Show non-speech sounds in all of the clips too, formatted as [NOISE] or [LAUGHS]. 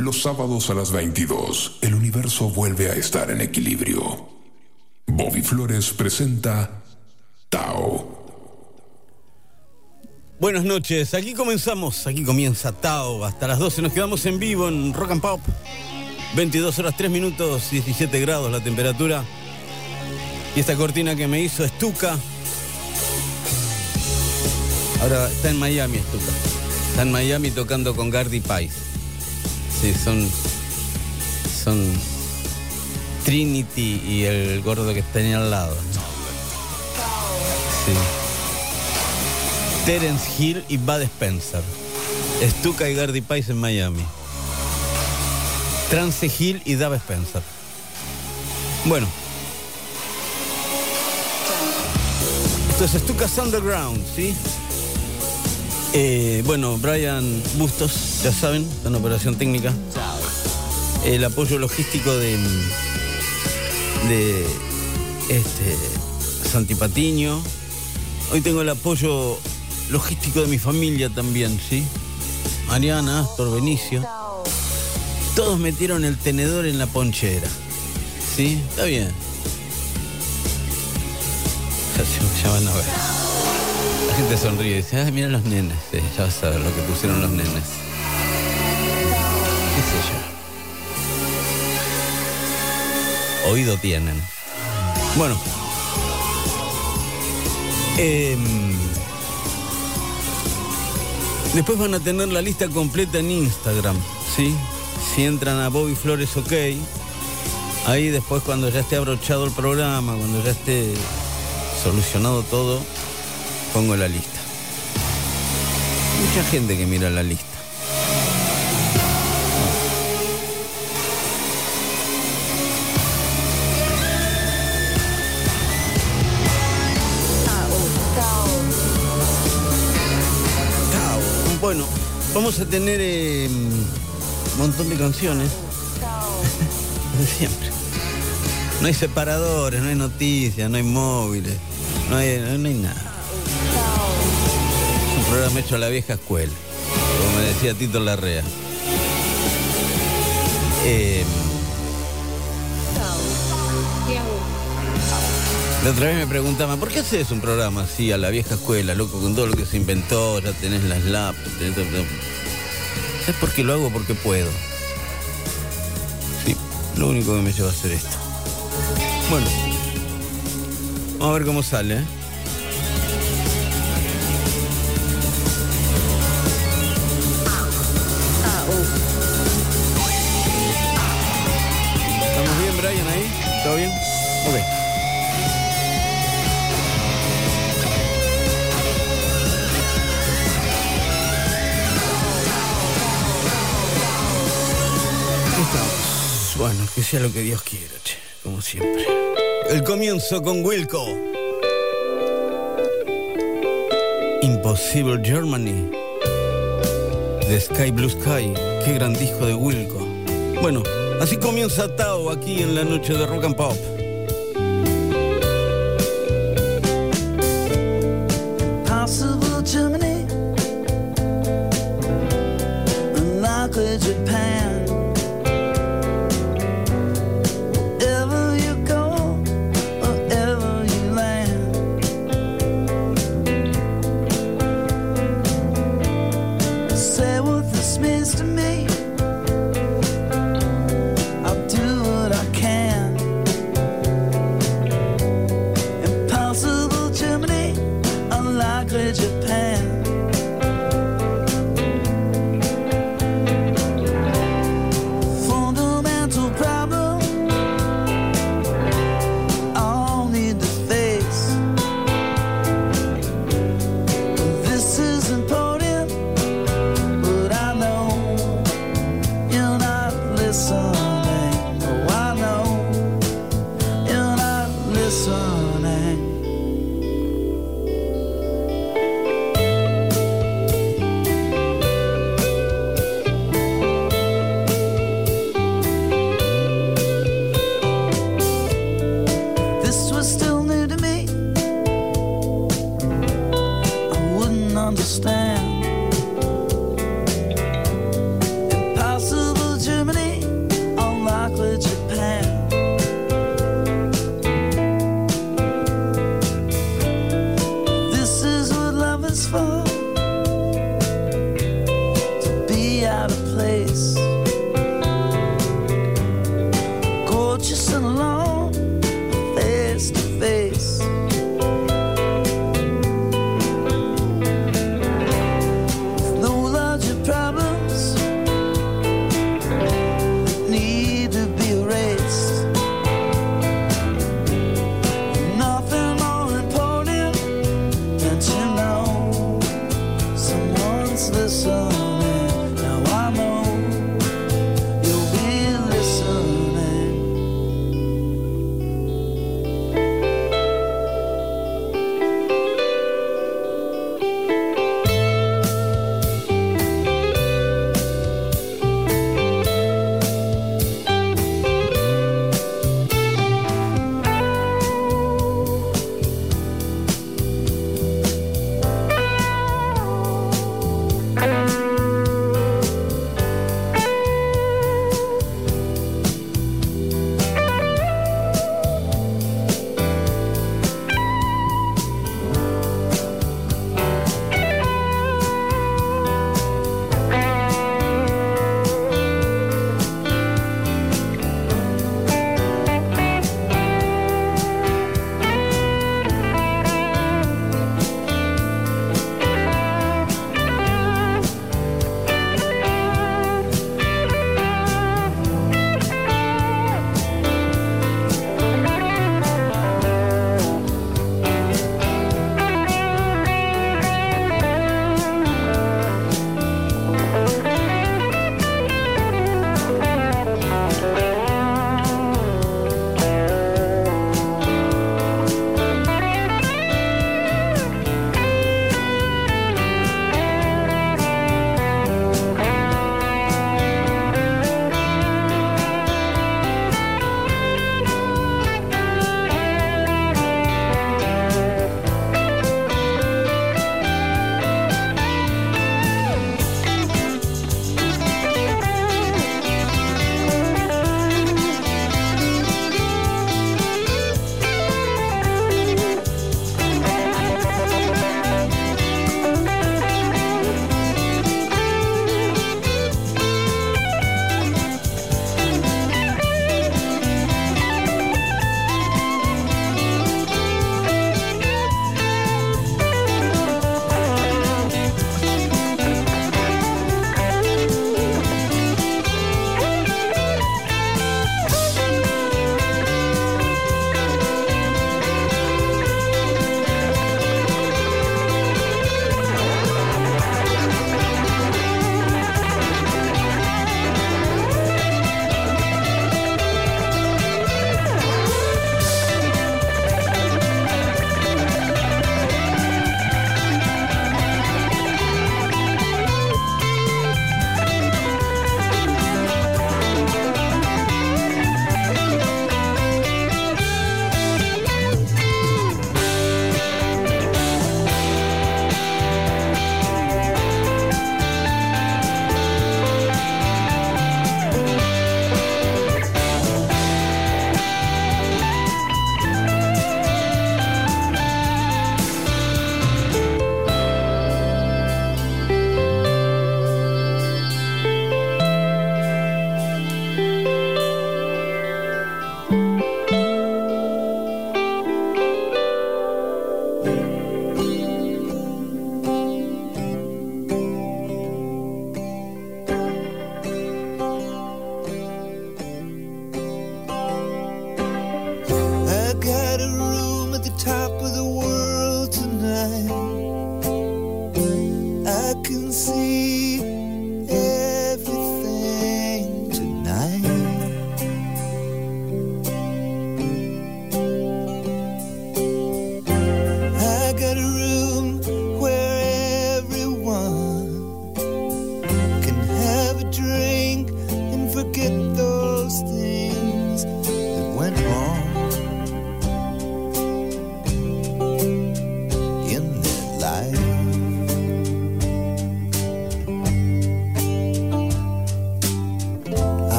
Los sábados a las 22, el universo vuelve a estar en equilibrio. Bobby Flores presenta Tao. Buenas noches, aquí comenzamos, aquí comienza Tao, hasta las 12 nos quedamos en vivo en Rock and Pop. 22 horas 3 minutos, 17 grados la temperatura. Y esta cortina que me hizo Estuca. Ahora está en Miami Estuca. Está en Miami tocando con Gardy Pais. Sí, son. Son. Trinity y el gordo que tenía al lado. Sí. Terence Hill y Bud Spencer. Stuka y Gardy Pais en Miami. Trance Hill y Dave Spencer. Bueno. Esto es Stuka's Underground, ¿sí? Eh, bueno, Brian Bustos, ya saben, en operación técnica. El apoyo logístico de, de este, Santi Patiño. Hoy tengo el apoyo logístico de mi familia también, ¿sí? Mariana, Astor, Benicio. Todos metieron el tenedor en la ponchera. ¿Sí? Está bien. Ya, ya van a ver. La gente sonríe y dice, ay, mira los nenes. Sí, ya vas a ver lo que pusieron los nenes. ¿Qué sé yo? Oído tienen. Bueno. Em, después van a tener la lista completa en Instagram, ¿sí? Si entran a Bobby Flores OK, ahí después cuando ya esté abrochado el programa, cuando ya esté solucionado todo, pongo la lista. Mucha gente que mira la lista. Bueno, vamos a tener eh, un montón de canciones. [LAUGHS] De siempre. No hay separadores, no hay noticias, no hay móviles, no hay, no hay nada. Es programa hecho a la vieja escuela, como me decía Tito Larrea. Eh, la otra vez me preguntaban, ¿por qué haces un programa así a la vieja escuela, loco, con todo lo que se inventó, ya tenés las laptops, tenés todo, todo? ¿Sabes por qué lo hago? Porque puedo. Sí, lo único que me lleva a hacer esto. Bueno, vamos a ver cómo sale. ¿eh? Ok. Estamos. Bueno, que sea lo que Dios quiera, che, como siempre. El comienzo con Wilco. Impossible Germany. The Sky Blue Sky. Qué gran disco de Wilco. Bueno, así comienza Tao aquí en la noche de Rock and Pop.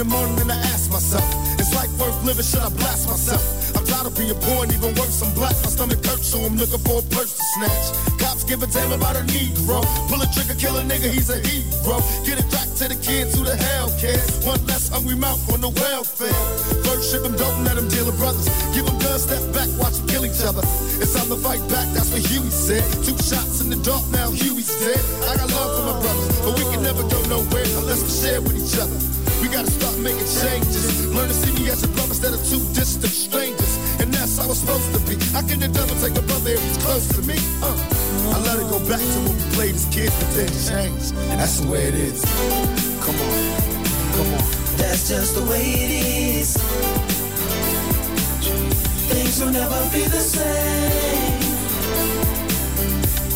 The morning and I ask myself, is life worth living? Should I blast myself? I'm tired of being poor and even worse, I'm black. My stomach hurts, so I'm looking for a purse to snatch. Cops give a damn about a Negro. Pull a trigger, kill a nigga, he's a hero. Get it back to the kids who the hell cares. One less hungry mouth on the welfare. First ship them, don't let them deal with brothers. Give them guns, step back, watch them kill each other. It's time to fight back, that's what Huey said. Two shots in the dark, now Huey's dead. I got love for my brothers, but we can never go nowhere unless we share with each other. We gotta start making changes. Learn to see me as a brother instead of two distant strangers. and that's how it's supposed to be. How can the devil take a brother if he's close to me? Uh, I let it go back to when we played as kids, but then changed. That's the way it is. Come on, come on. That's just the way it is. Things will never be the same.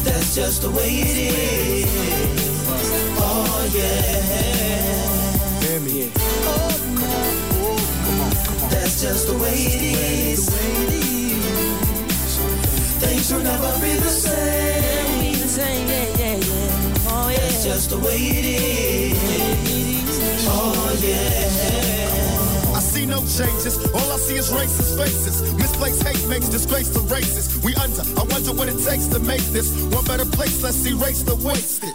That's just the way it is. Oh yeah. Hear me. That's just the way it is. Things will never be the same. Just the way it is. Oh yeah. I see no changes. All I see is racist faces. Misplaced hate makes disgrace to races. We under. I wonder what it takes to make this one better place. Let's erase the wasted.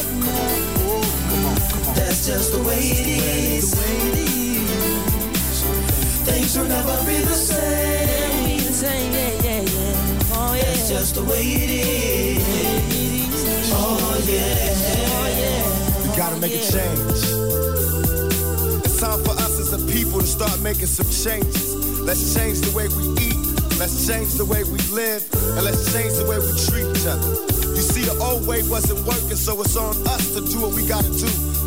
That's just the way it is. Things will never be the same. Oh, That's just the way it is. Oh yeah. Oh, oh, we gotta make a change. It's time for us as a people to start making some changes. Let's change the way we eat. Let's change the way we live. And let's change the way we treat each other. You see, the old way wasn't working, so it's on us to do what we gotta do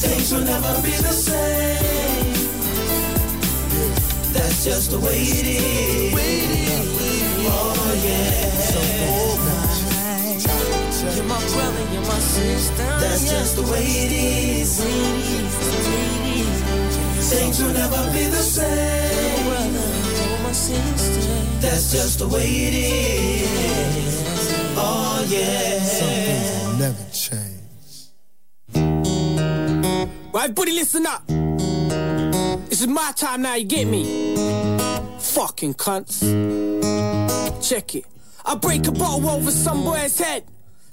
Things will never be the same. That's just the way it is. Oh yeah. You're my brother, you're my sister. That's just the way it is. Things will never be the same. That's just the way it is. Oh yeah. Never change. Right, buddy, listen up. This is my time now, you get me? Fucking cunts. Check it. I break a bottle over some boy's head.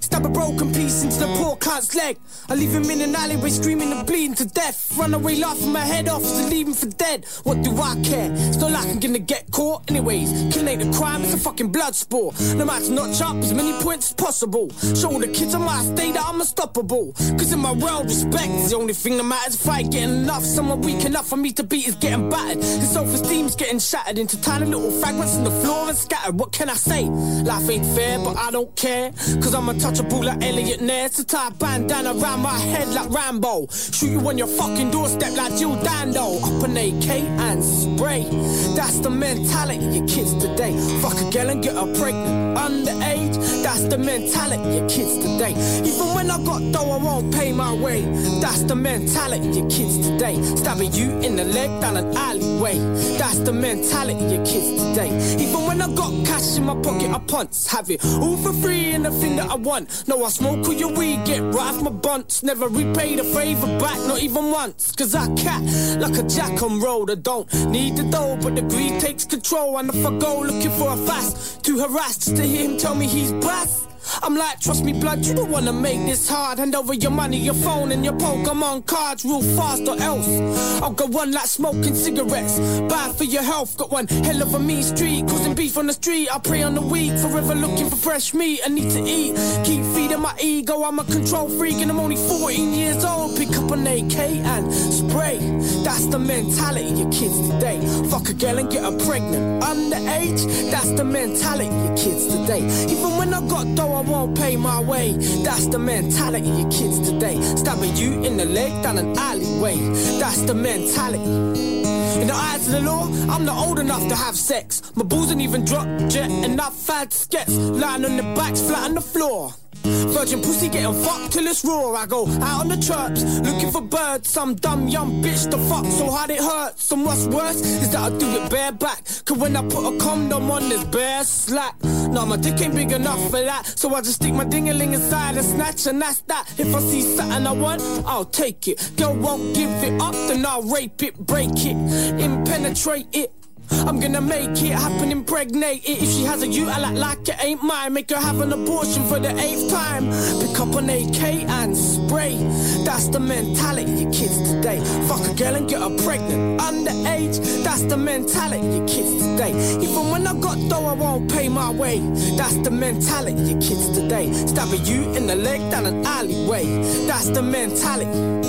Stab a broken piece into the poor cunt's leg. I leave him in an alleyway screaming and bleeding to death. Run away laughing my head off to leave him for dead. What do I care? It's not like I'm gonna get caught. Anyways, killing ain't a crime, it's a fucking blood sport. No matter notch up as many points as possible. Show all the kids on my state that I'm unstoppable. Cause in my world, respect is the only thing that matters. Fight getting enough, someone weak enough for me to beat is getting battered. His self esteem's getting shattered into tiny little fragments on the floor and scattered. What can I say? Life ain't fair, but I don't care. Cause I'm untouchable like Eliot Ness. To tie a bandana around my head like Rambo. Shoot you on your fucking doorstep like Jill Dando. Up an AK and spray. That's the mentality of kids today. Fuck a girl and get her pregnant. Underage, that's the mentality of kids today. Even when I got dough, I won't pay my way. That's the mentality of kids today. Stabbing you in the leg down an alleyway. That's the mentality of kids today. Even when I got cash in my pocket, I punts have it all for free and the thing that I want want. No, I smoke all your weed, get right off my bunts. Never repay the favor back, not even once. Cause I cat like a jack on road. I don't need the dough, but the greed takes control. And if I go looking for a fast, too harassed to hear him tell me he's brass. I'm like, trust me, blood, you don't wanna make this hard. Hand over your money, your phone, and your Pokemon cards real fast, or else I'll go on like smoking cigarettes. Bad for your health, got one hell of a mean street, causing beef on the street. I pray on the week, forever looking for fresh meat. I need to eat, keep feeding my ego. I'm a control freak, and I'm only 14 years old. Pick up an AK and spray. That's the mentality of kids today. Fuck a girl and get her pregnant. Underage, that's the mentality of kids today. Even when I got dough, I won't pay my way. That's the mentality of kids today. Stabbing you in the leg down an alleyway. That's the mentality. In the eyes of the law, I'm not old enough to have sex. My balls ain't even dropped yet, and I've had skets. Lying on the backs, flat on the floor. Virgin pussy getting fucked till it's raw. I go out on the chirps, looking for birds. Some dumb young bitch to fuck so hard it hurts. And what's worse is that I do it bareback. Cause when I put a condom on, there's bare slack. No, my dick ain't big enough for that. So I just stick my dingaling inside and snatch, and that's that. If I see something I want, I'll take it. Girl won't give it up, then I'll rape it, break it, impenetrate it. I'm gonna make it happen, impregnate it. If she has a you, I like like it ain't mine. Make her have an abortion for the eighth time. Pick up an AK and spray. That's the mentality of kids today. Fuck a girl and get her pregnant. Underage, that's the mentality of kids today. Even when I got dough, I won't pay my way. That's the mentality of kids today. Stabbing you in the leg down an alleyway. That's the mentality.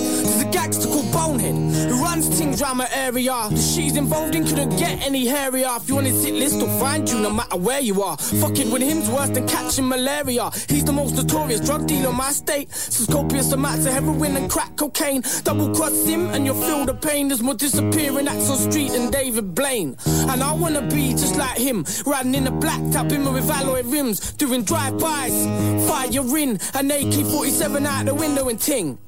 Gangster called Bonehead who runs things round my area. The shit he's involved in couldn't get any hairier. If you want his hit list, he'll find you no matter where you are. Fucking with him's worse than catching malaria. He's the most notorious drug dealer in my state. So copious amounts of heroin and crack cocaine. Double cross him and you'll feel the pain. There's more disappearing acts on street than David Blaine. And I wanna be just like him, riding in a black top in with alloy rims, doing drive-bys, fire in an AK-47 out the window and ting.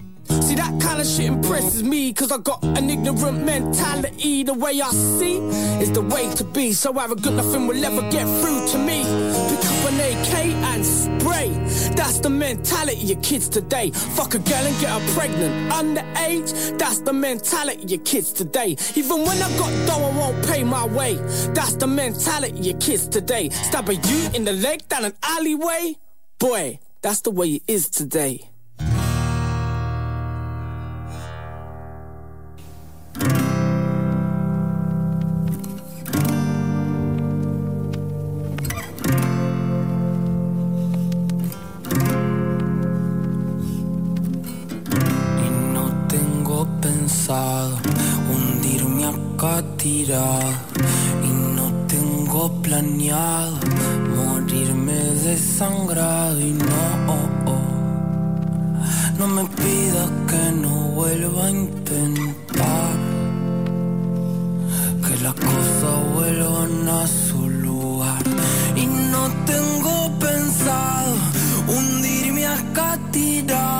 See that kind of shit impresses me Cause I got an ignorant mentality. The way I see is the way to be. So arrogant nothing will ever get through to me. Pick up an AK and spray. That's the mentality of kids today. Fuck a girl and get her pregnant. Underage, that's the mentality of kids today. Even when I got dough I won't pay my way. That's the mentality of kids today. Stab a you in the leg down an alleyway. Boy, that's the way it is today Y no tengo planeado morirme desangrado. Y no, oh, oh. no me pidas que no vuelva a intentar. Que las cosas vuelvan a su lugar. Y no tengo pensado hundirme acá tirado.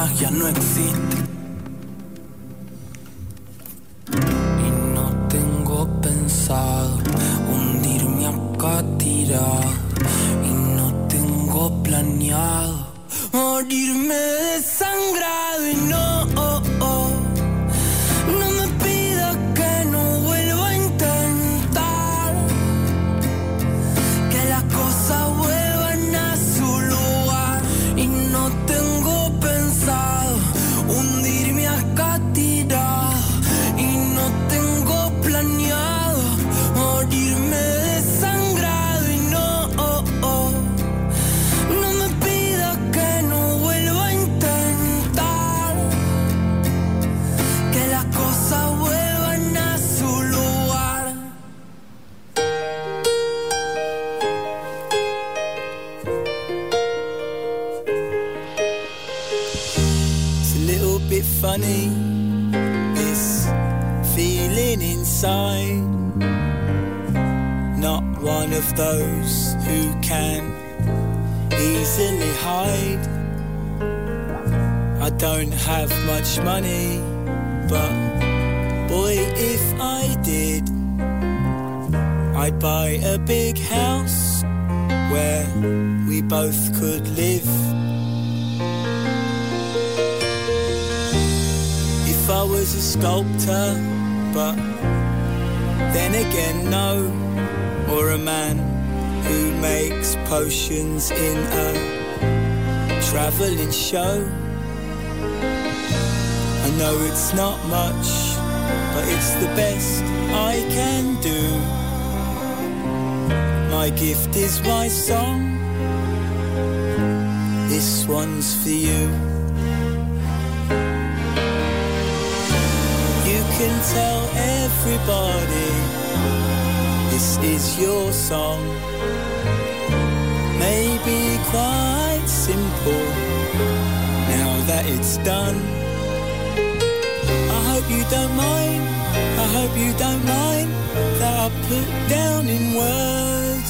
magia no existe. Y no tengo pensado hundirme acá tirado. Y no tengo planeado morirme desangrado y no. In a travelling show. I know it's not much, but it's the best I can do. My gift is my song. This one's for you. You can tell everybody this is your song it's done. I hope you don't mind, I hope you don't mind that I put down in words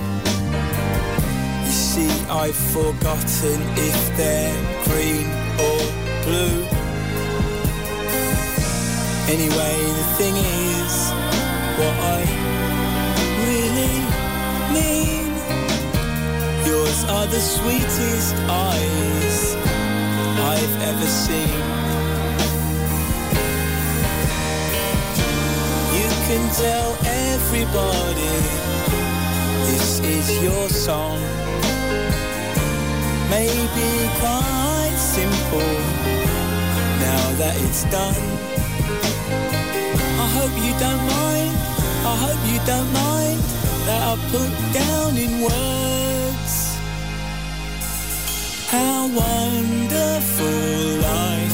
Forgotten if they're green or blue. Anyway, the thing is, what I really mean. Yours are the sweetest eyes I've ever seen. You can tell everybody this is your song. Maybe quite simple now that it's done. I hope you don't mind, I hope you don't mind that I put down in words how wonderful life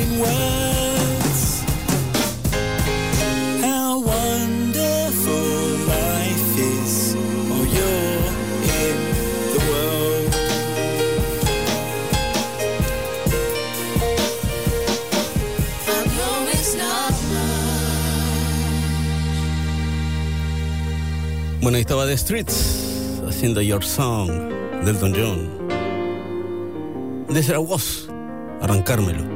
put down in words how wonderful life is while you're in the world. Bueno, ahí estaba The Streets haciendo Your Song. de Elton John. De ser voz, arrancármelo.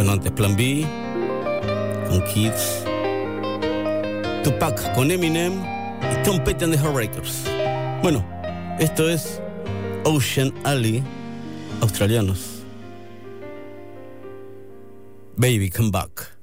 Bueno, antes Plan B, con Kids, Tupac con Eminem y Tom Petty and the. Bueno, esto es Ocean Alley, australianos. Baby, come back.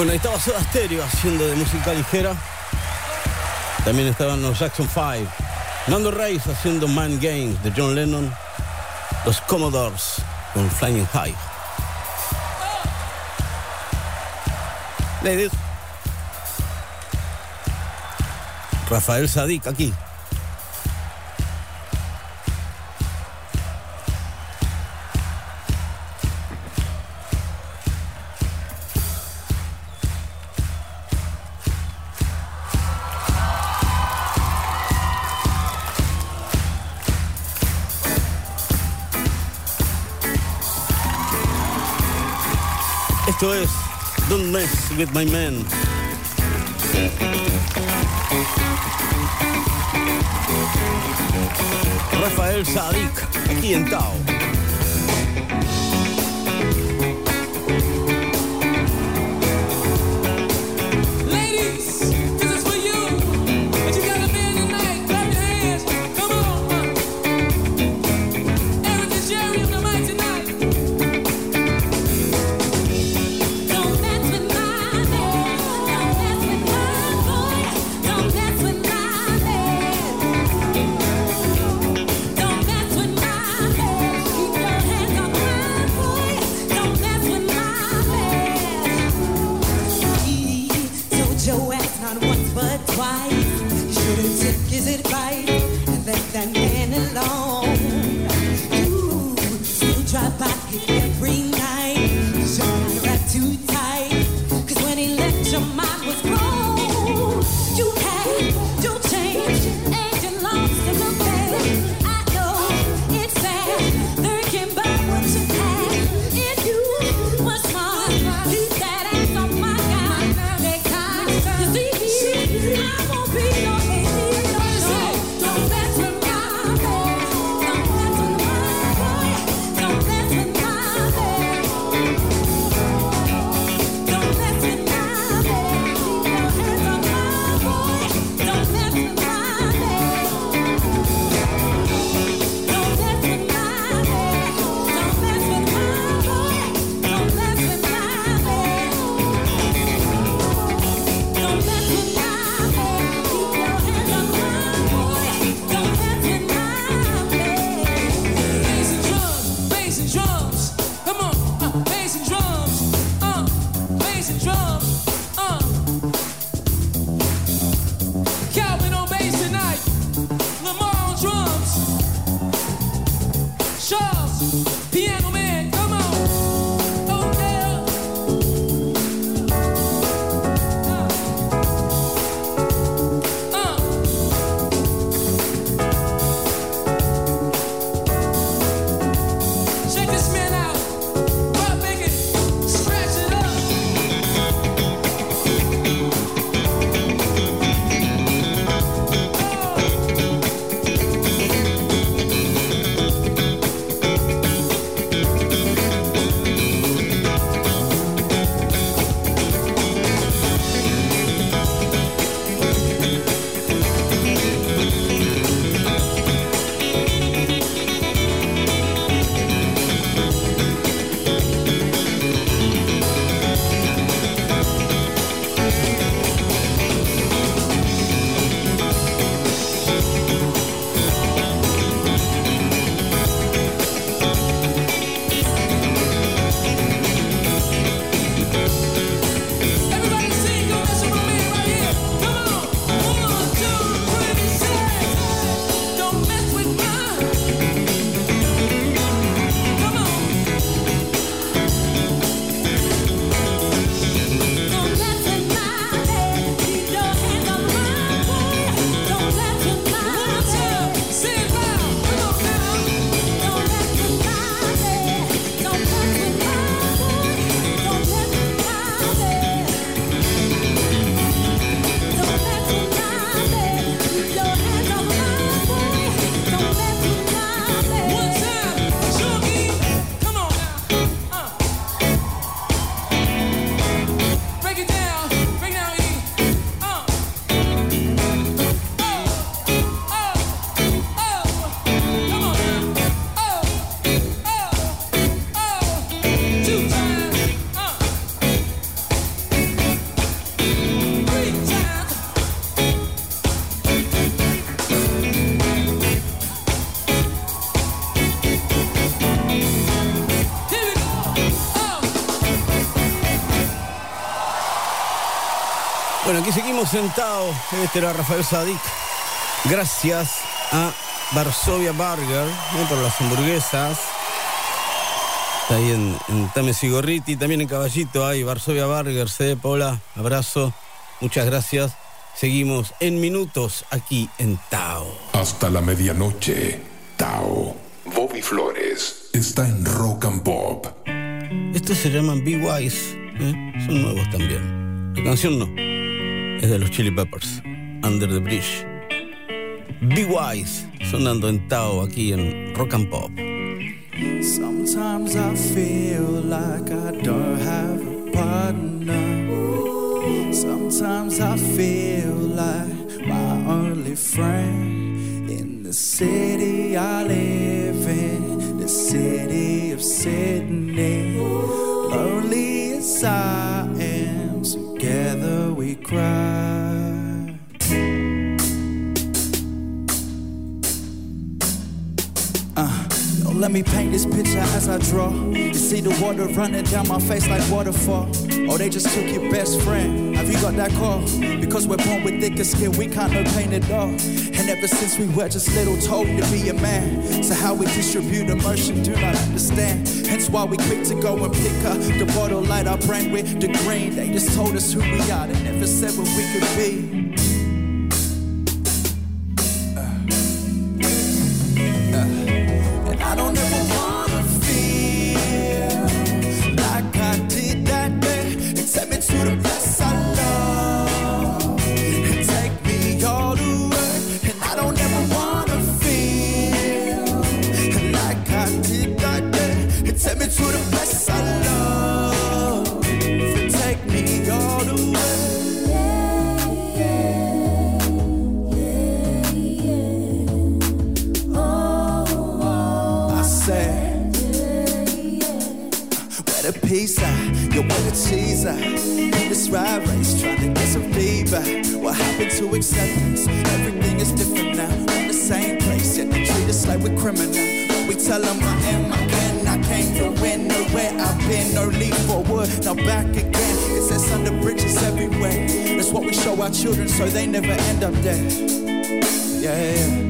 Bueno, ahí estaba Soda Stereo haciendo de música ligera. También estaban los Jackson 5. Nando Reis haciendo Man Games de John Lennon. Los Commodores con Flying High. Ladies. Rafael Sadik aquí. with my men. Raphael Saadiq, aquí en Tao. Seguimos sentados. Este era Rafael Sadik. Gracias a Varsovia Burger eh, por las hamburguesas. Está ahí en, en Tames y Gorriti, también en Caballito hay Varsovia Burger, CD Paula, abrazo, muchas gracias. Seguimos en minutos aquí en Tao. Hasta la medianoche, Tao. Bobby Flores está en Rock and Pop. Estos se llaman Be Wise, ¿eh? son nuevos también. La canción no, es de los Chili Peppers, Under the Bridge. Be Wise, sonando en Tao aquí en Rock and Pop. Let me paint this picture as I draw. You see the water running down my face like waterfall. Oh, they just took your best friend. Have you got that call? Because we're born with thicker skin, we can't no pain at all. And ever since we were just little told to be a man. So how we distribute emotion, do not understand. Hence why we quick to go and pick up the bottle, light our brain with the green. They just told us who we are, they never said what we could be. Children so they never end up there. Yeah, yeah, yeah.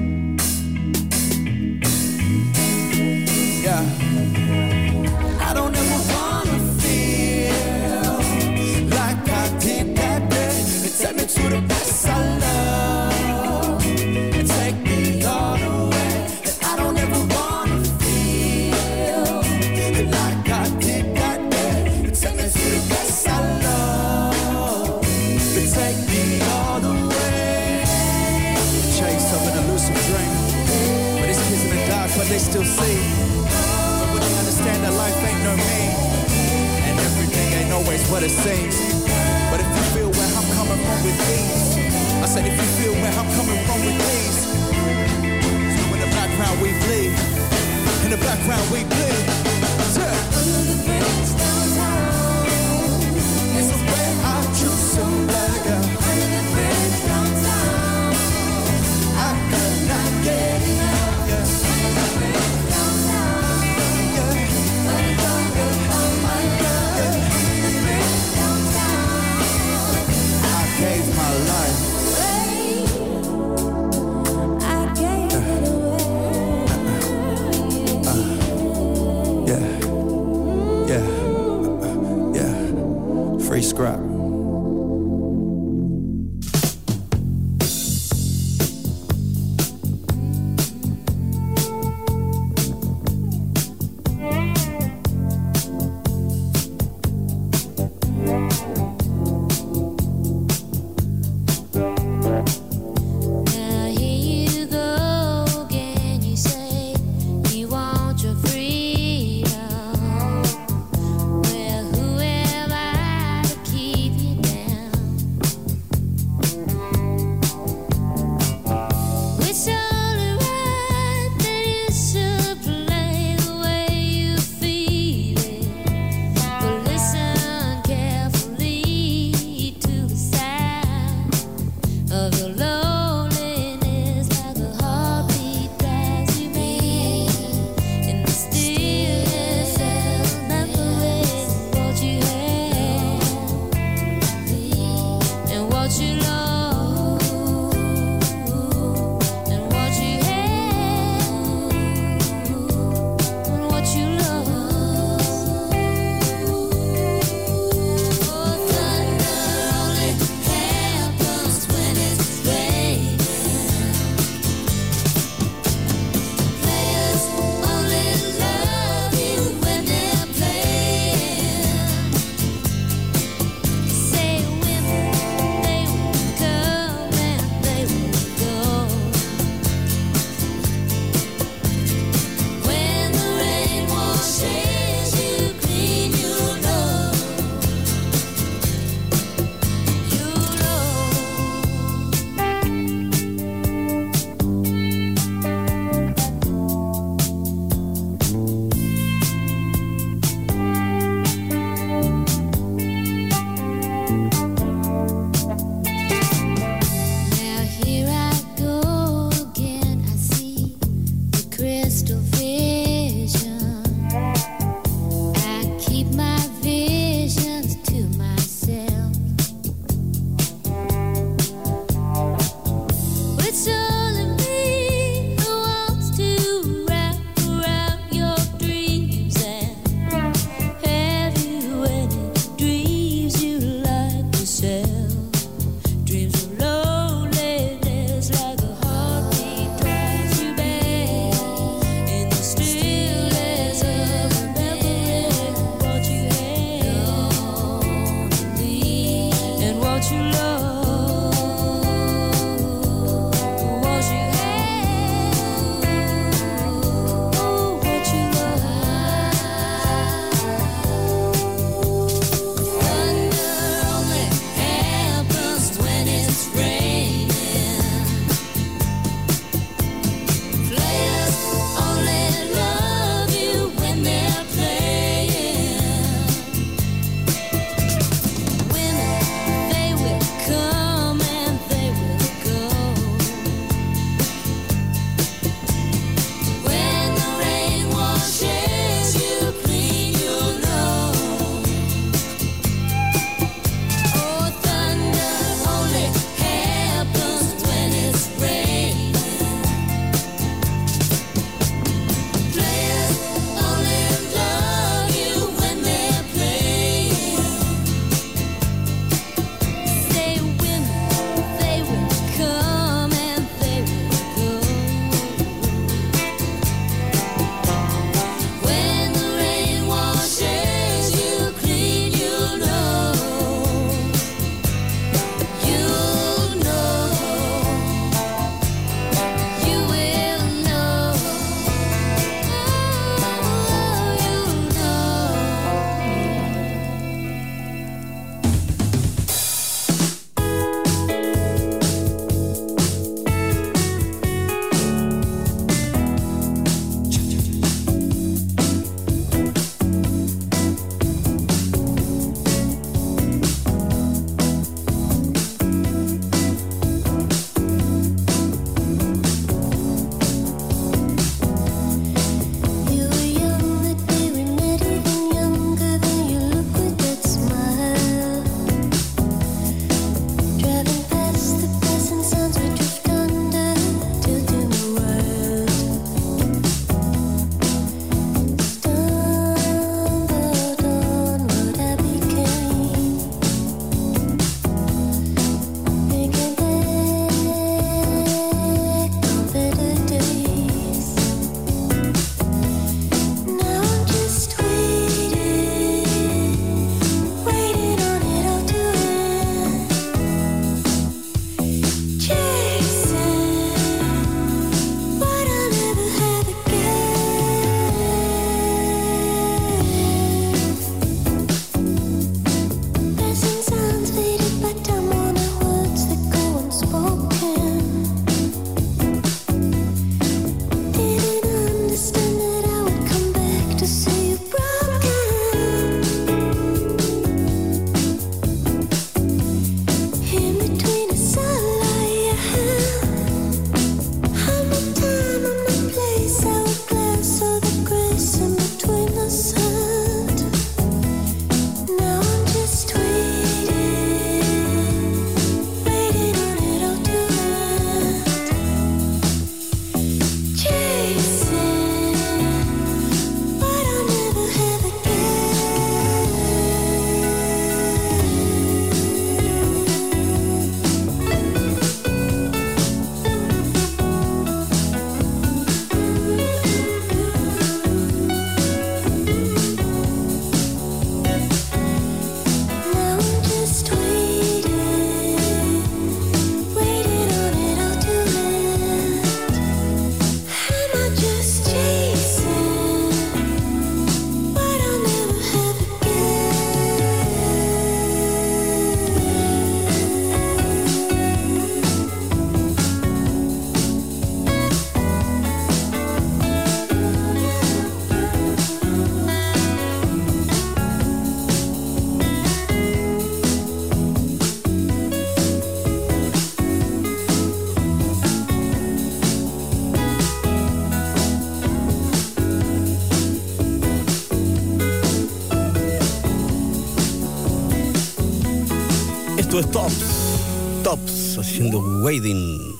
Tops. Tops haciendo Wading.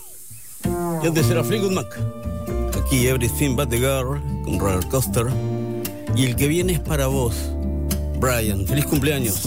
Y antes era Fleetwood Mac. Aquí Everything But The Girl con Roller Coaster. Y el que viene es para vos, Brian. Feliz cumpleaños.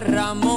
Ramón.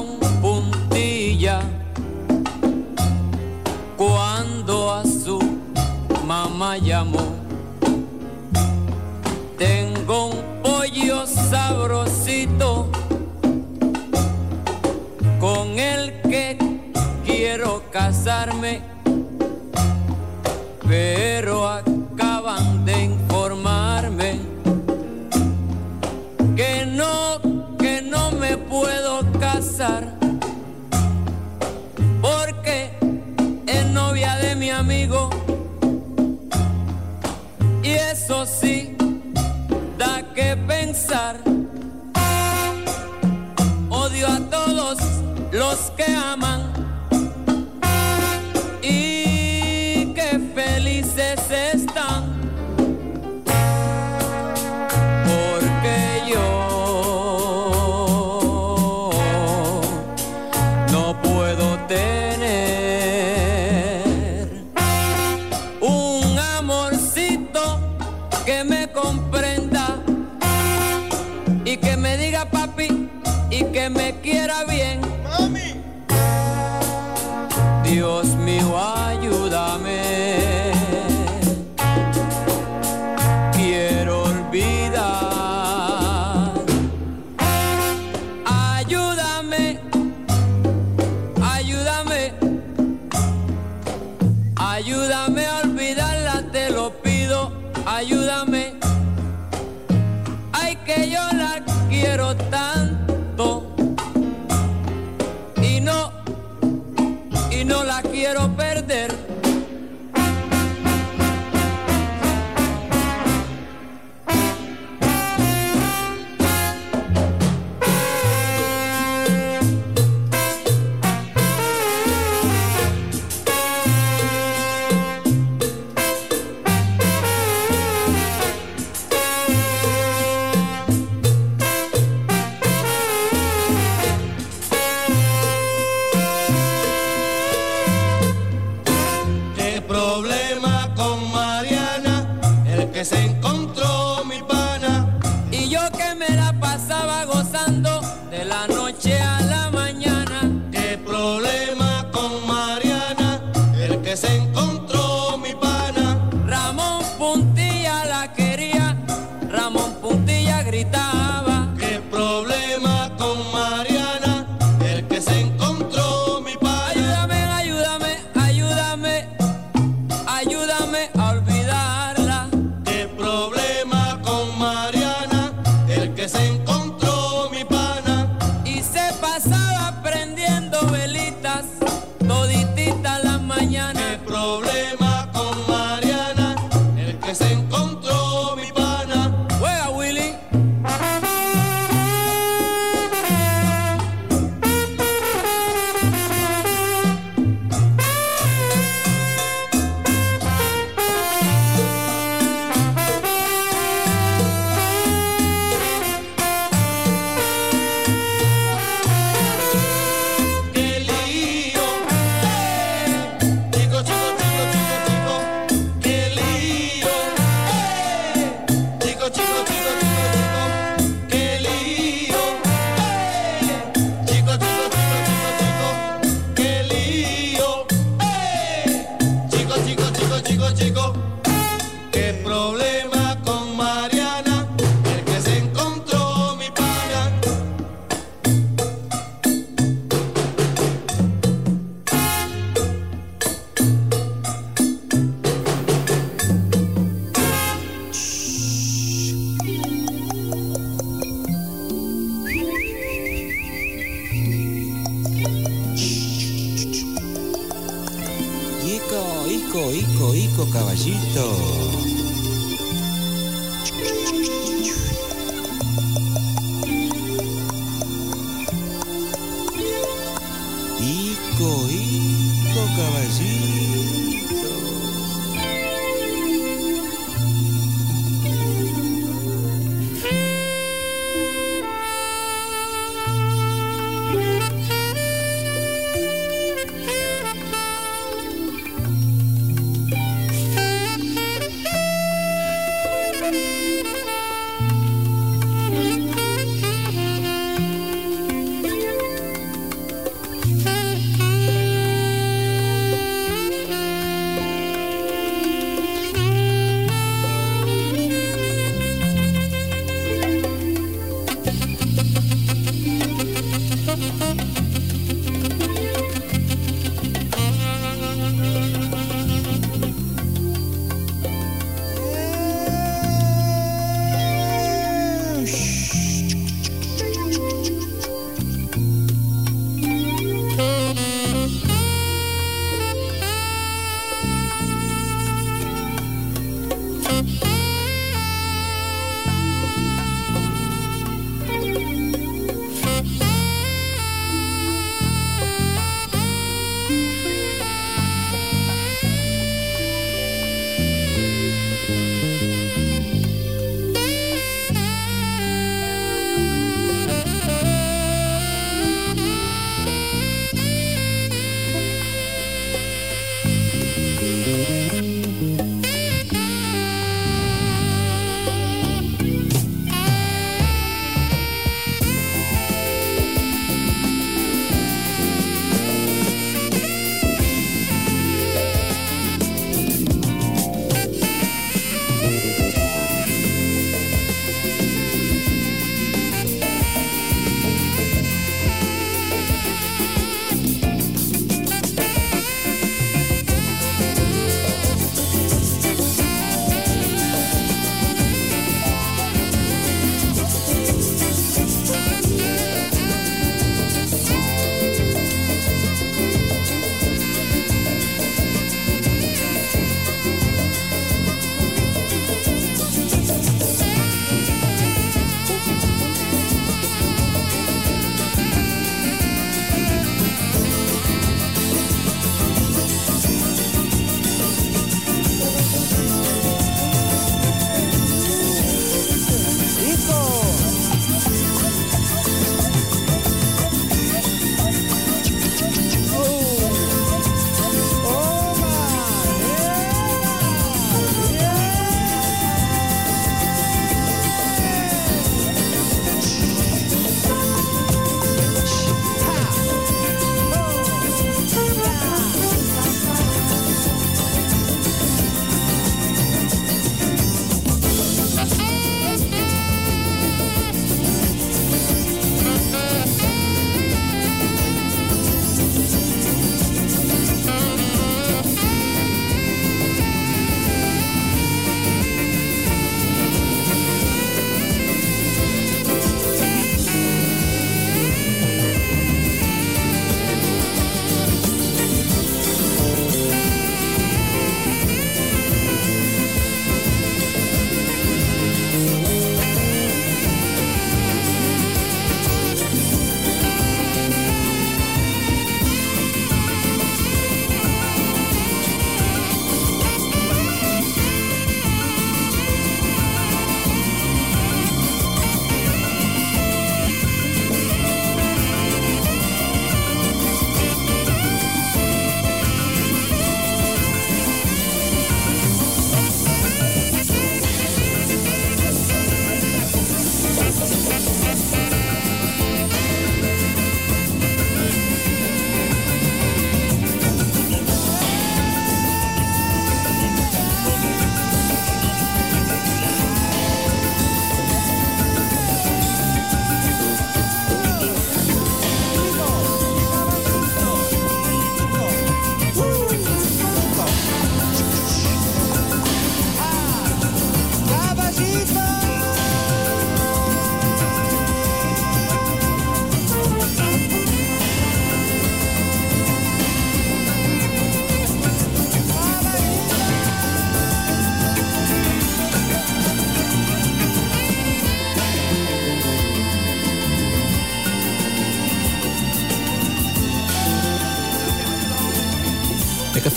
Caballito.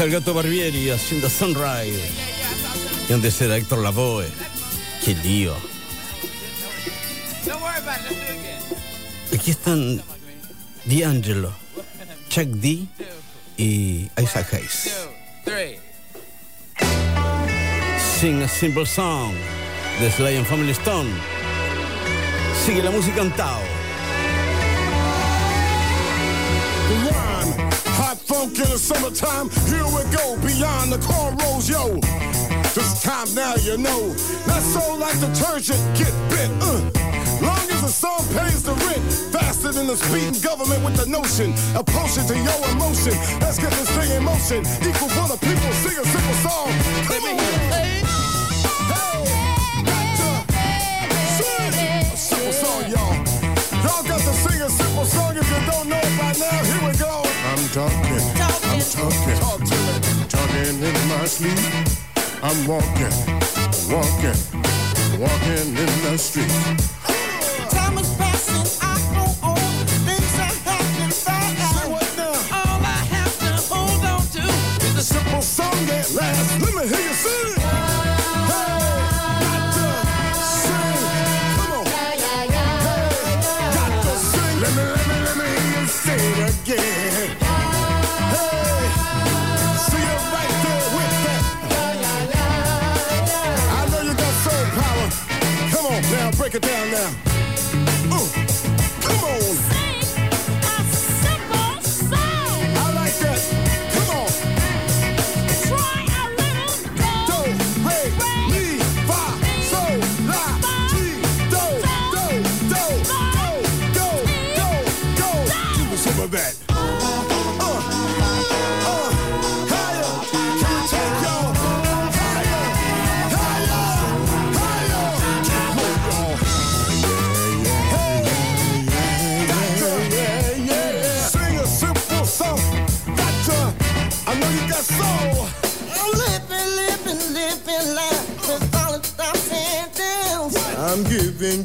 El gato Barbieri haciendo Sunrise. Y antes era Héctor Lavoe. Qué lío. Aquí están D'Angelo, Chuck D y Isaac Hayes. Sing a Simple Song de Sly and Family Stone. Sigue la música en Tao. Hot in the summertime. Here we go, beyond the cornrows, yo. This time now you know. Not so like detergent, get bit. Uh. Long as the song pays the rent, faster than the speeding government with the notion. A potion to your emotion. Let's get this thing in motion. Equal for the people, sing a simple song. Come on. Hey, Sing a simple song, y'all. Y'all got to sing a simple song if you don't know it by now. Here we go. I'm talking. Talking. Talking in my sleep. I'm walking. Walking. Walking in the street. Break it down now.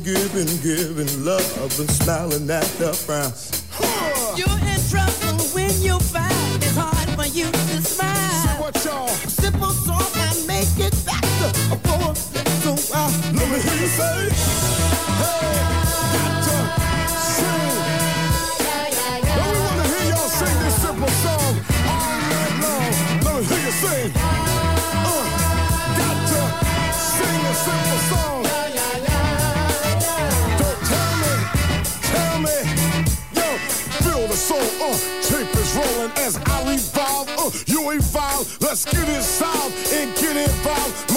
Giving, giving, giving love and smiling at the frown. You're in trouble when you find it's hard for you to smile. what y'all? Simple song, I make it faster. A little while. Let me hear you say. Hey,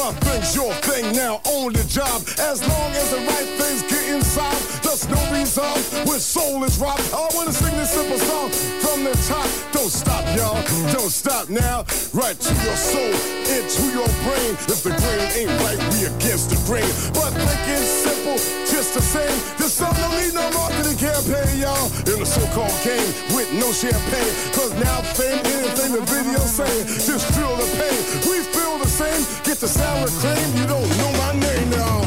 My thing's your thing now on the job. As long as the right things get there's no resolve when soul is robbed. I wanna sing this simple song from the top. Don't stop, y'all. Don't stop now. Right to your soul, into your brain. If the grain ain't right, we against the grain. But thinking simple, just the same. This song don't need no marketing campaign, y'all. In the so-called game with no champagne. Cause now fame, anything the video saying, just feel the pain. We feel the same. Get the sour cream. You don't know my name now.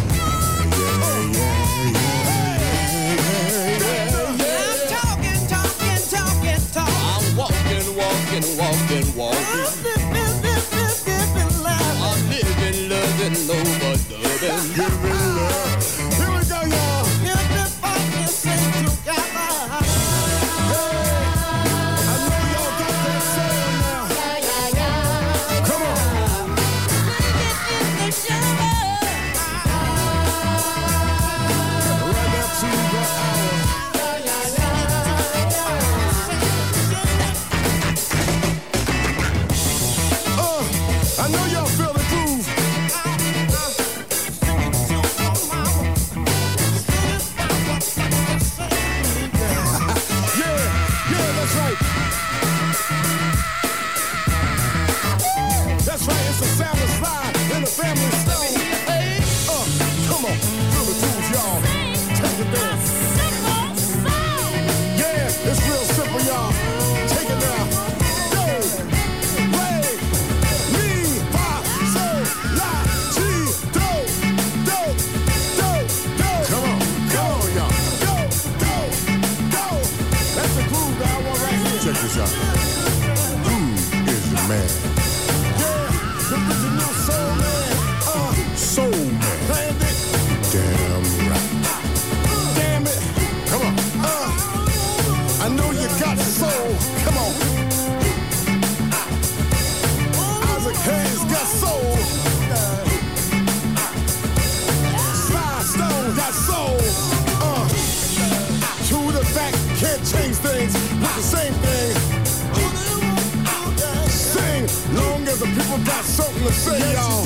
Something to say, y'all.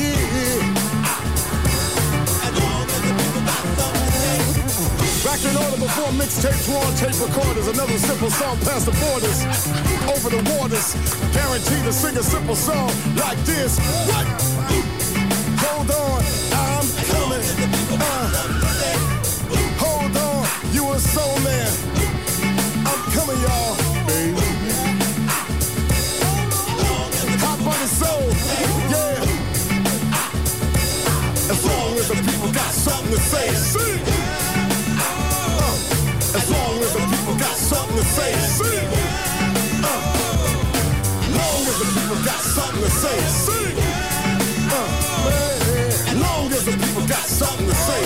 Back in order before mixtapes were on tape recorders. Another simple song past the borders, over the waters. Guaranteed to sing a simple song like this. What? Hold on, I'm coming. Uh, hold on, you a soul man. I'm coming, y'all. Something to say. Uh, as long as the people got something to say. Uh, long as the people got something to say. Uh, long as the people got something to say.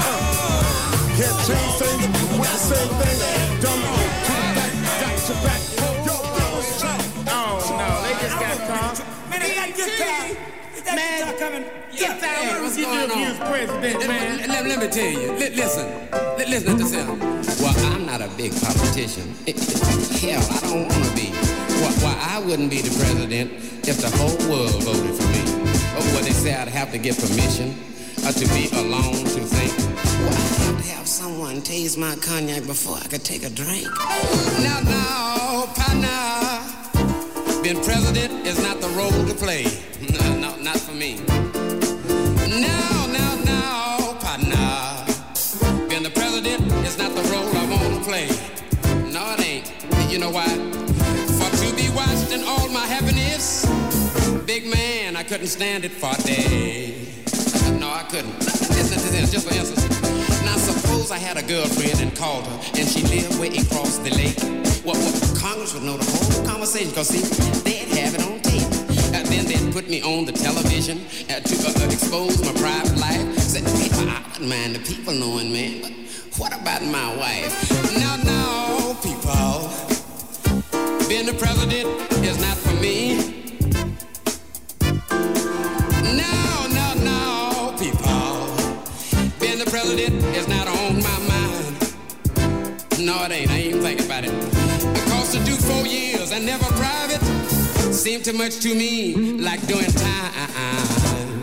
Uh, can't change things with the same thing. Dumb to the back, back to back. Yo, Oh no, they just got caught. Man, they got guitar. Man, coming. Get that. Hey, What what's going doing if you on? president, Let- man? Let, let me tell you. Li- listen. Li- listen to this. Well, I'm not a big politician. [LAUGHS] Hell, I don't want to be. Why, why I wouldn't be the president if the whole world voted for me. Oh, well, they say I'd have to get permission uh, to be alone to think. Well, I'd have to have someone taste my cognac before I could take a drink. Now, now, partner. Being president is not the role to play. [LAUGHS] No, no, not for me. Now, now, now, partner. Being the president is not the role I want to play. No, it ain't. You know why? For to be watched in all my happiness, big man, I couldn't stand it for a day. No, I couldn't. Listen to this, just for instance. Now, suppose I had a girlfriend and called her, and she lived way across the lake. Well, well Congress would know the whole conversation, because, see, they'd have it on tape. Uh, then they'd put me on the television uh, to uh, expose my private life. Said, I wouldn't mind the people knowing, man, but what about my wife? No, no, people, being the president is not for me. No, no, no, people. Being the president is not on my mind. No, it ain't. I ain't even thinking about it. Because to do four years and never private seemed too much to me like doing time.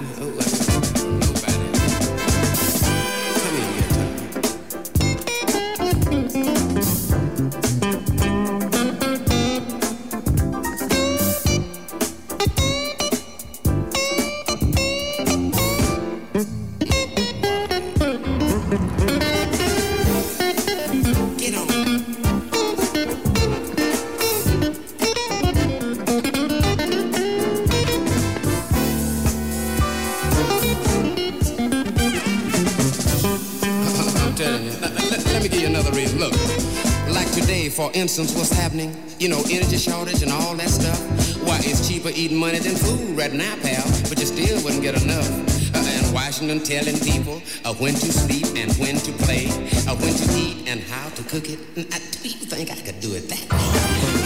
For instance, what's happening? You know, energy shortage and all that stuff. Why, it's cheaper eating money than food right now, pal. But you still wouldn't get enough. Uh, and Washington telling people uh, when to sleep and when to play, uh, when to eat and how to cook it. And I, do you think I could do it that way?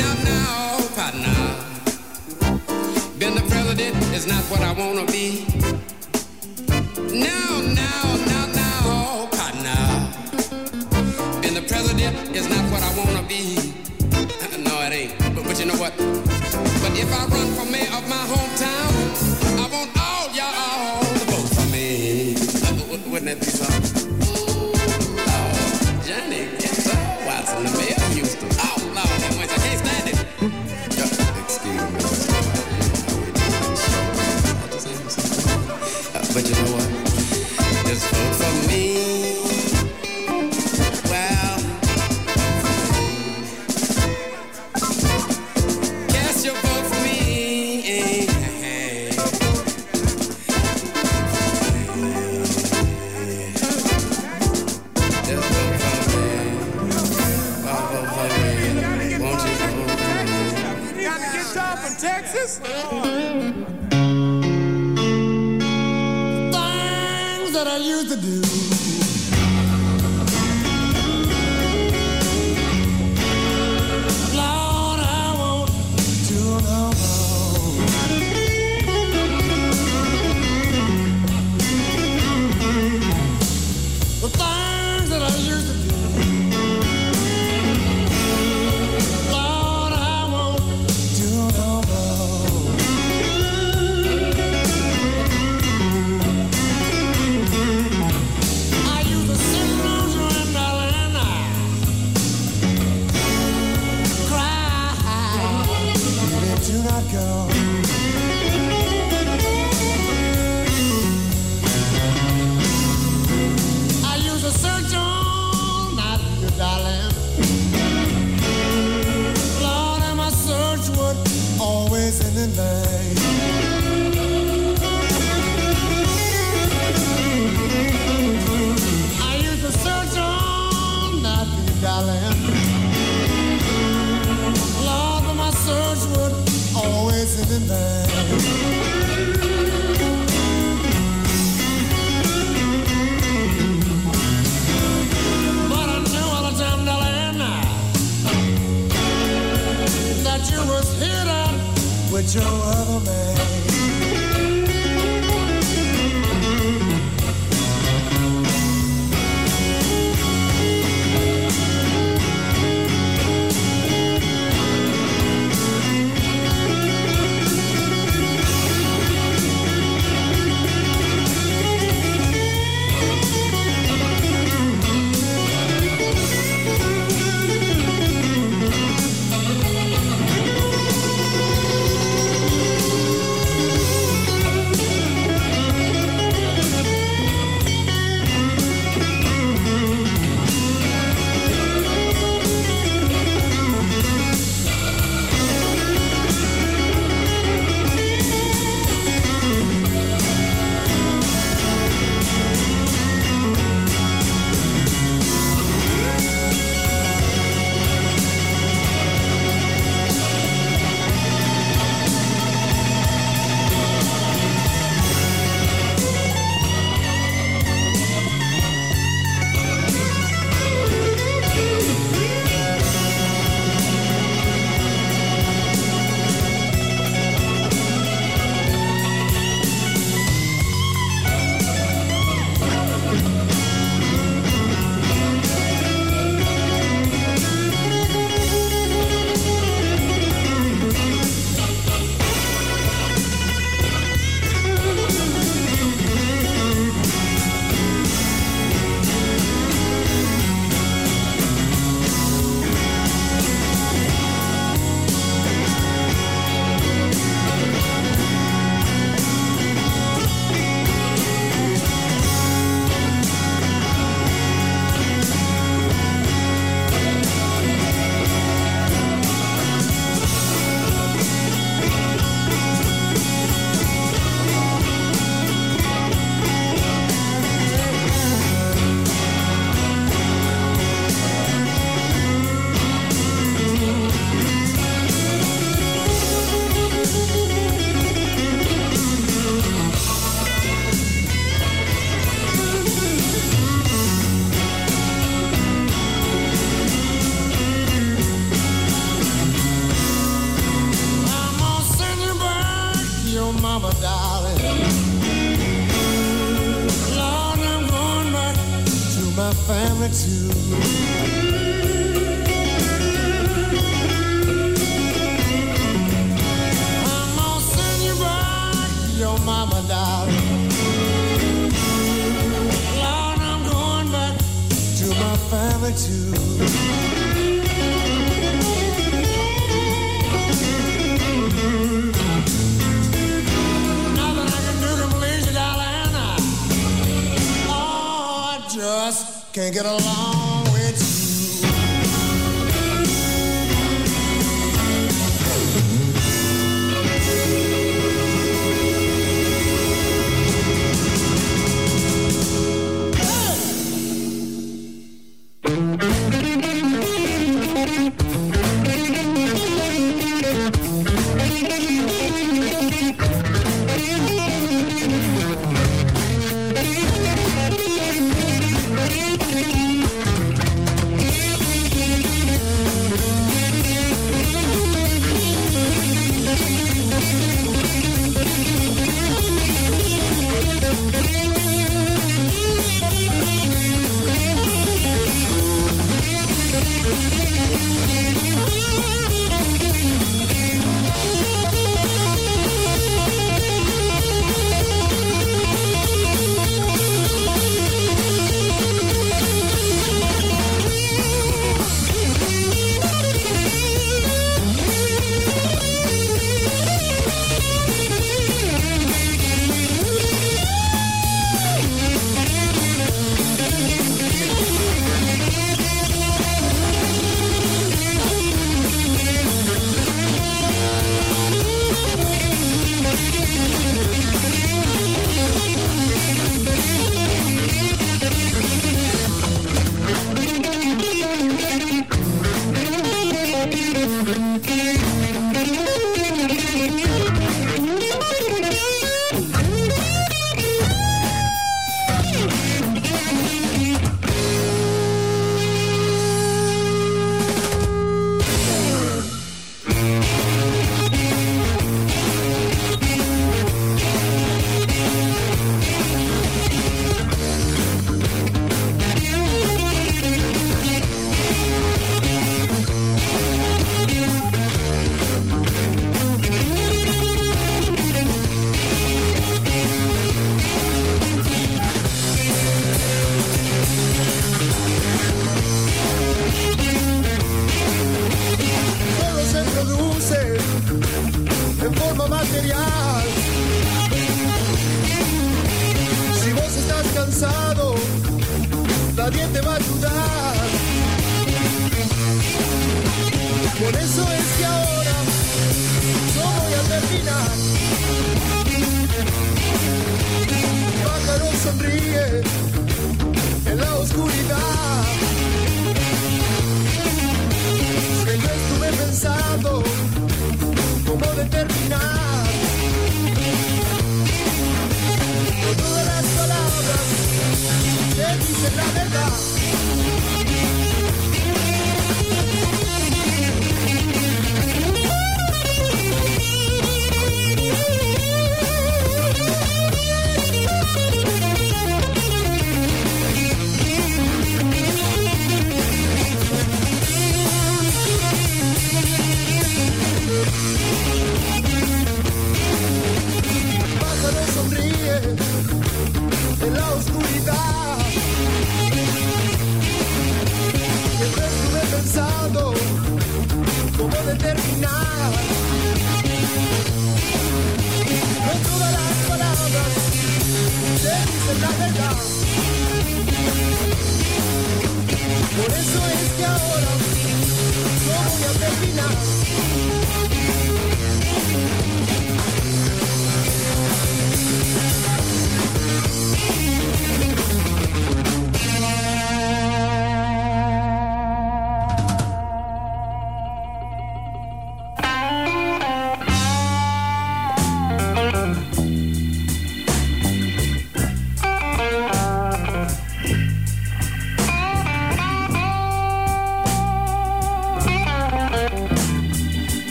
Now, now, partner. Being the president is not what I want to be. Now, now, now, if I run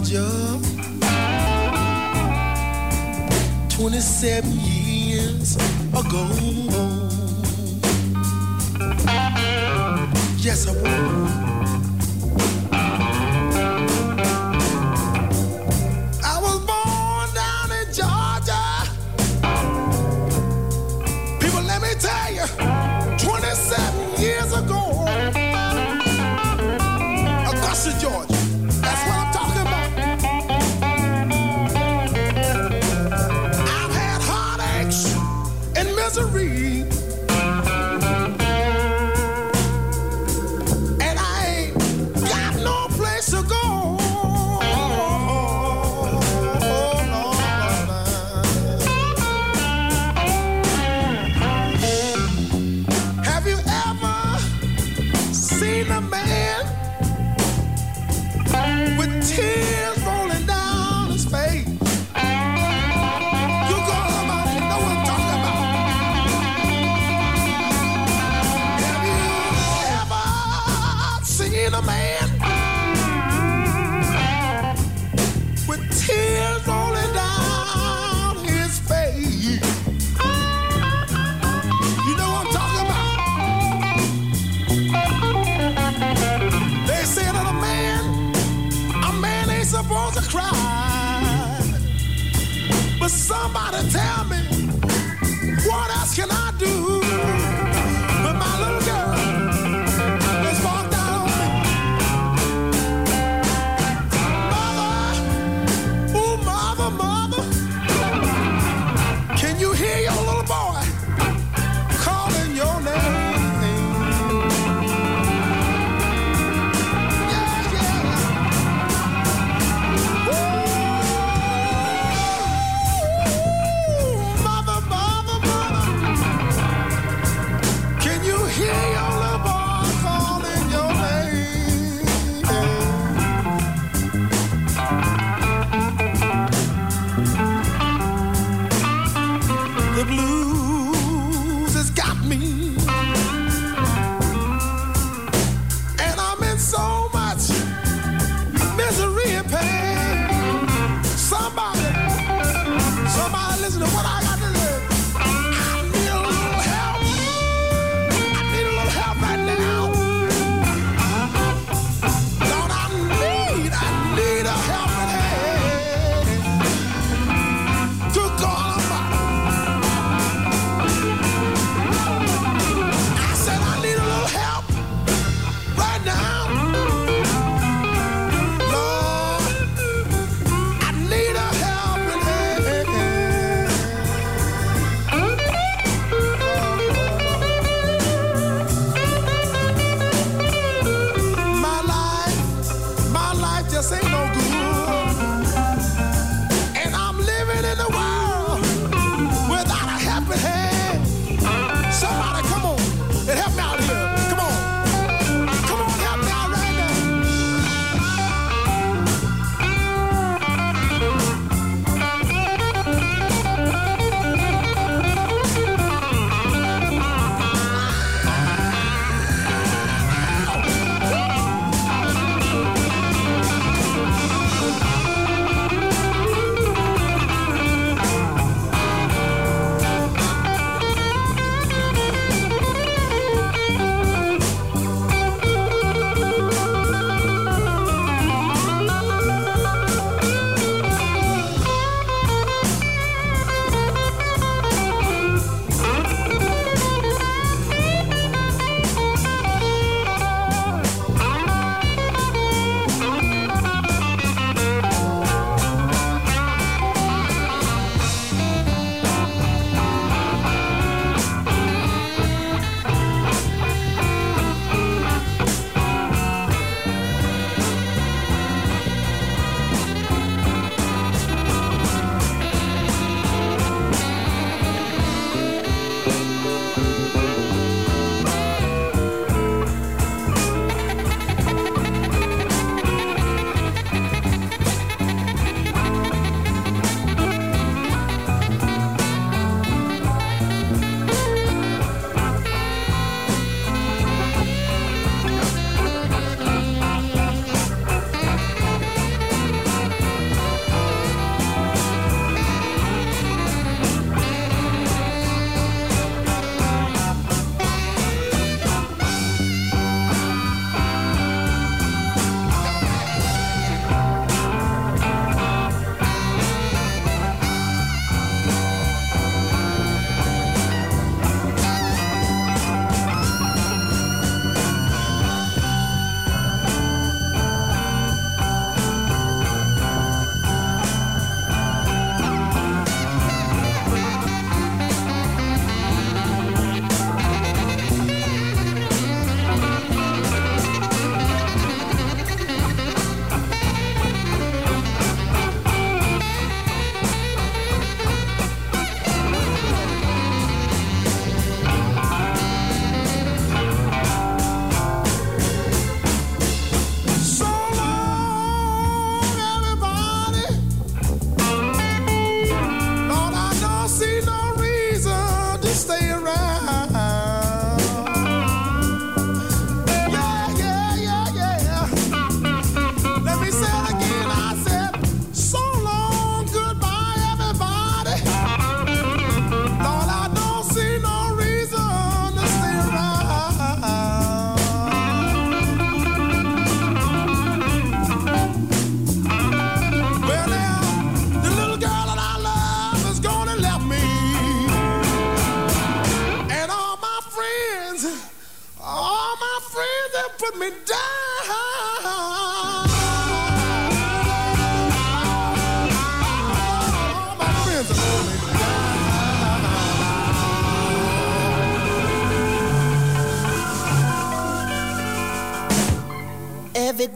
Georgia 27 years ago. Yes, I was.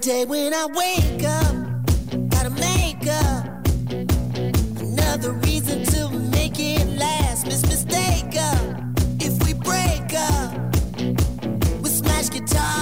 day when I wake up, gotta make up another reason to make it last. Miss mistake up if we break up with smash guitar.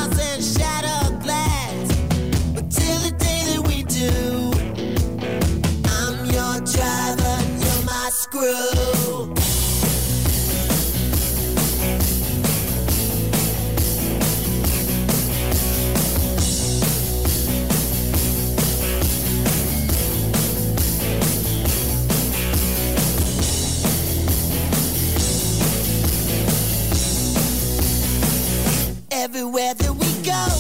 go.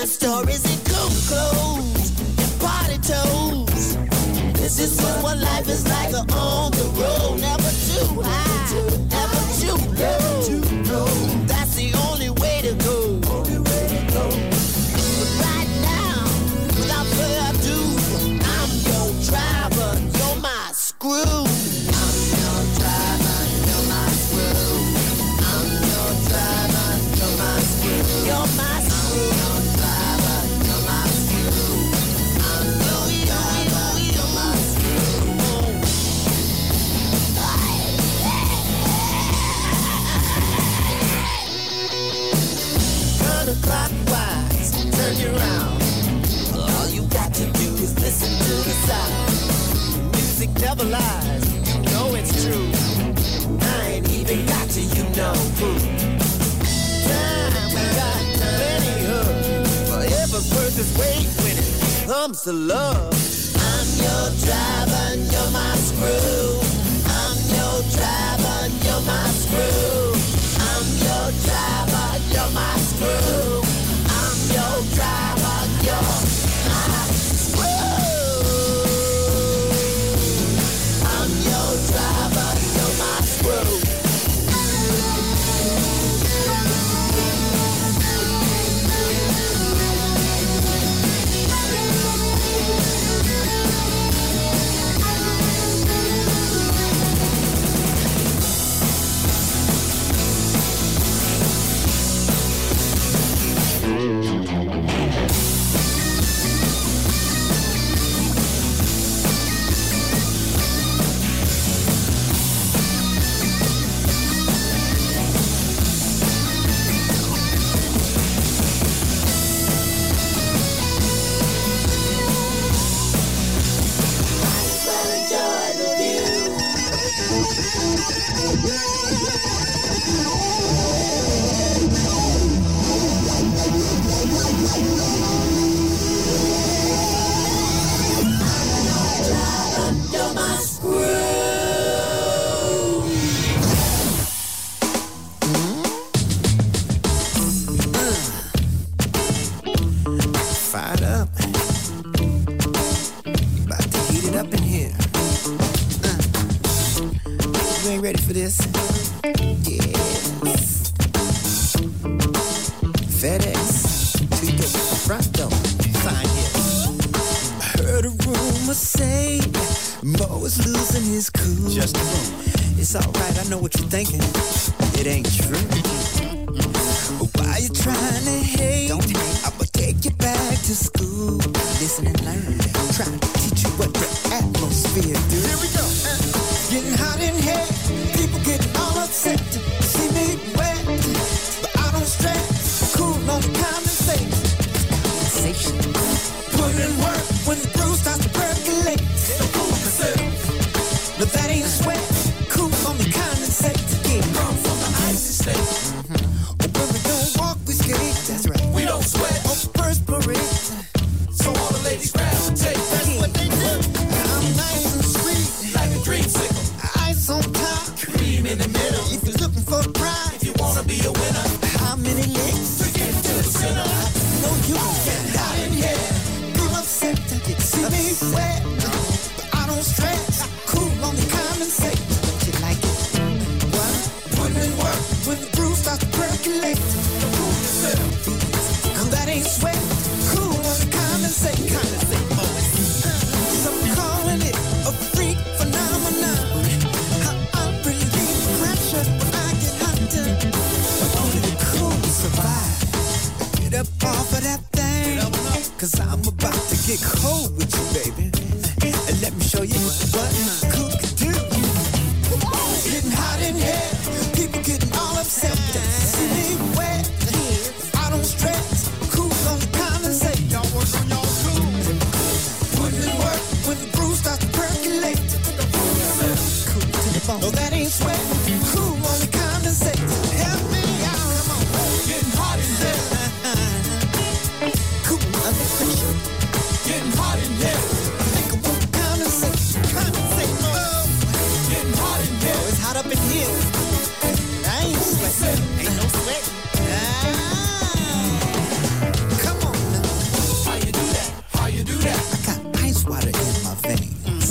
Crime stories and cold clothes and party toes. This is what life is like a on the lies. No, it's true. I ain't even got to you know who. Time we got plenty of. Forever versus weight winning. Comes to love. I'm your driver, you're my screw. I'm your driver, you're my screw. I'm your driver, you're my screw.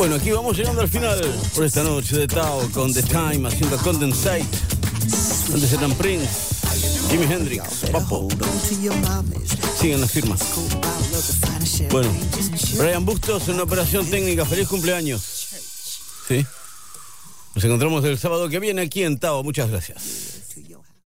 Bueno, aquí vamos llegando al final por esta noche de Tao con The Time haciendo Condensate. Antes eran Prince, Jimi Hendrix, Papo. Siguen las firmas. Bueno, Brian Bustos en una operación técnica. Feliz cumpleaños. Sí. Nos encontramos el sábado que viene aquí en Tao. Muchas gracias.